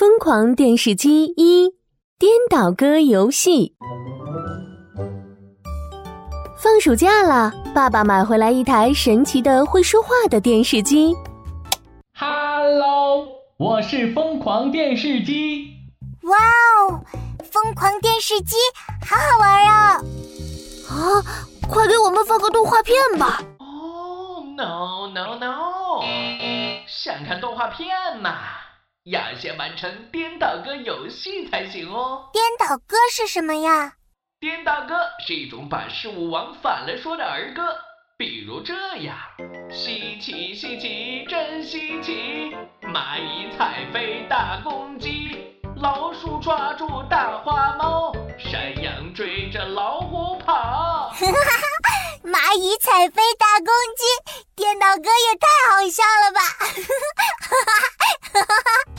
疯狂电视机一颠倒歌游戏。放暑假了，爸爸买回来一台神奇的会说话的电视机。Hello，我是疯狂电视机。哇哦，疯狂电视机好好玩啊！啊，快给我们放个动画片吧！哦，no no no，想看动画片嘛，要先完成颠倒歌游戏才行哦。颠倒歌是什么呀？颠倒歌是一种把事物往反了说的儿歌，比如这样：稀奇稀奇，真稀奇，蚂蚁踩飞大公鸡，老鼠抓住大花猫，山羊追着老虎跑。蚂蚁踩飞大公鸡，颠倒歌也太好笑了吧！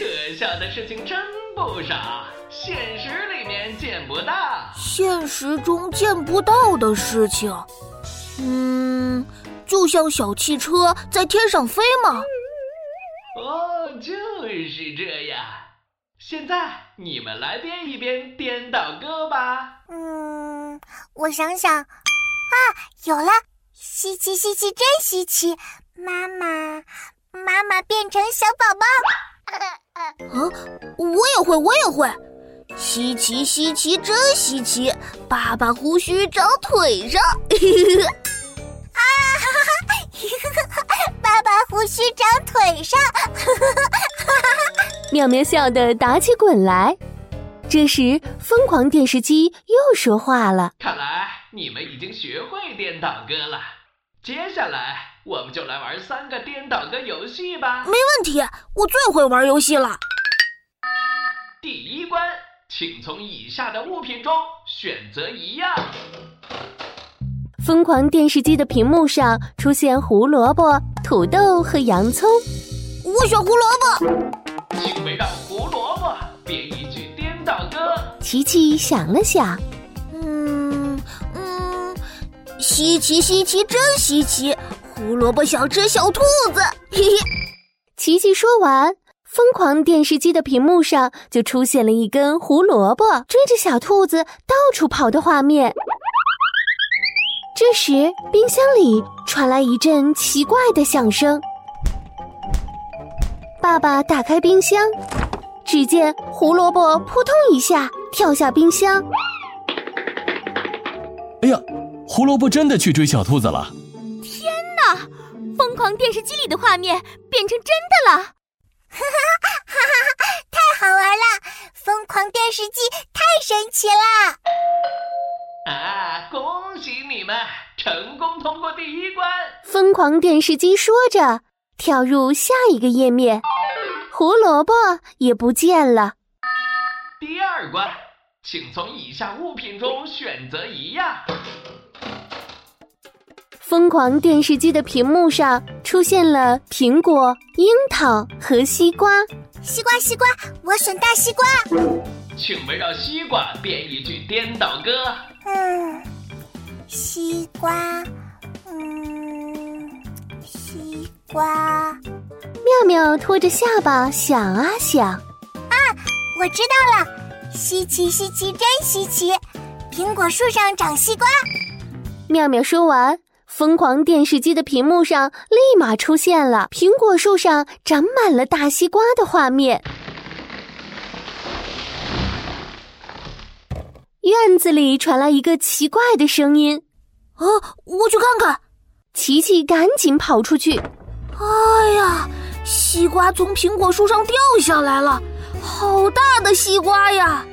可笑的事情真不少，现实里面见不到。现实中见不到的事情，嗯，就像小汽车在天上飞吗？哦，就是这样。现在你们来编一编颠倒歌吧。嗯，我想想，啊，有了！稀奇稀奇，真稀奇！妈妈，妈妈变成小宝宝。啊，我也会，我也会。稀奇稀奇，真稀奇！爸爸胡须长腿上。啊，爸爸胡须长腿上。妙妙笑得打起滚来。这时，疯狂电视机又说话了：“看来你们已经学会颠倒歌了。接下来，我们就来玩三个颠倒歌游戏吧。”没问题，我最会玩游戏了。第一关，请从以下的物品中选择一样。疯狂电视机的屏幕上出现胡萝卜、土豆和洋葱。我选胡萝卜。请围绕胡萝卜编一句颠倒歌。琪琪想了想，稀奇稀奇，真稀奇！胡萝卜想吃小兔子。嘿嘿。琪琪说完，疯狂电视机的屏幕上就出现了一根胡萝卜追着小兔子到处跑的画面。这时，冰箱里传来一阵奇怪的响声。爸爸打开冰箱，只见胡萝卜扑通一下跳下冰箱。哎呀，胡萝卜真的去追小兔子了！天哪，疯狂电视机里的画面变成真的了！哈哈哈哈哈！太好玩了，疯狂电视机太神奇了！啊，恭喜你们成功通过第一关！疯狂电视机说着，跳入下一个页面，胡萝卜也不见了。第二关，请从以下物品中选择一样。疯狂电视机的屏幕上出现了苹果、樱桃和西瓜。西瓜，西瓜，我选大西瓜。请围绕西瓜编一句颠倒歌。嗯，西瓜，嗯，西瓜。妙妙拖着下巴想啊想，啊，我知道了！稀奇稀奇，真稀奇！苹果树上长西瓜。妙妙说完，疯狂电视机的屏幕上立马出现了苹果树上长满了大西瓜的画面。院子里传来一个奇怪的声音，啊，我去看看。琪琪赶紧跑出去。哎呀，西瓜从苹果树上掉下来了，好大的西瓜呀！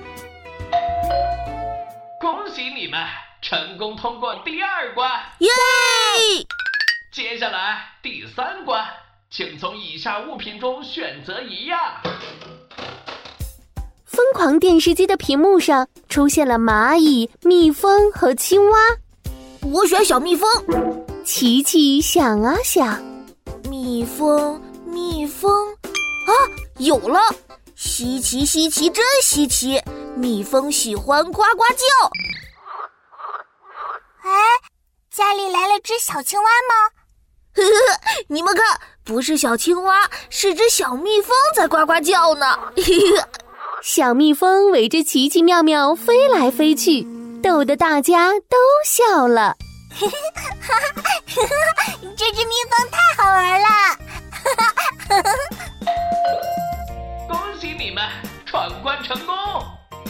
恭喜你们成功通过第二关！耶！接下来第三关，请从以下物品中选择一样。疯狂电视机的屏幕上出现了蚂蚁、蜜蜂和青蛙。我选小蜜蜂。琪琪想啊想，蜜蜂，蜜蜂，啊，有了！稀奇稀奇，真稀奇！蜜蜂喜欢呱呱叫。哎，家里来了只小青蛙吗？呵呵，你们看，不是小青蛙，是只小蜜蜂在呱呱叫呢。小蜜蜂围着奇奇妙妙飞来飞去，逗得大家都笑了。这只蜜蜂太好玩了！恭喜你们闯关成功！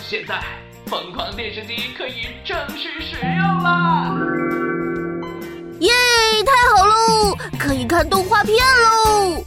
现在疯狂电视机可以正式使用啦！可以看动画片喽！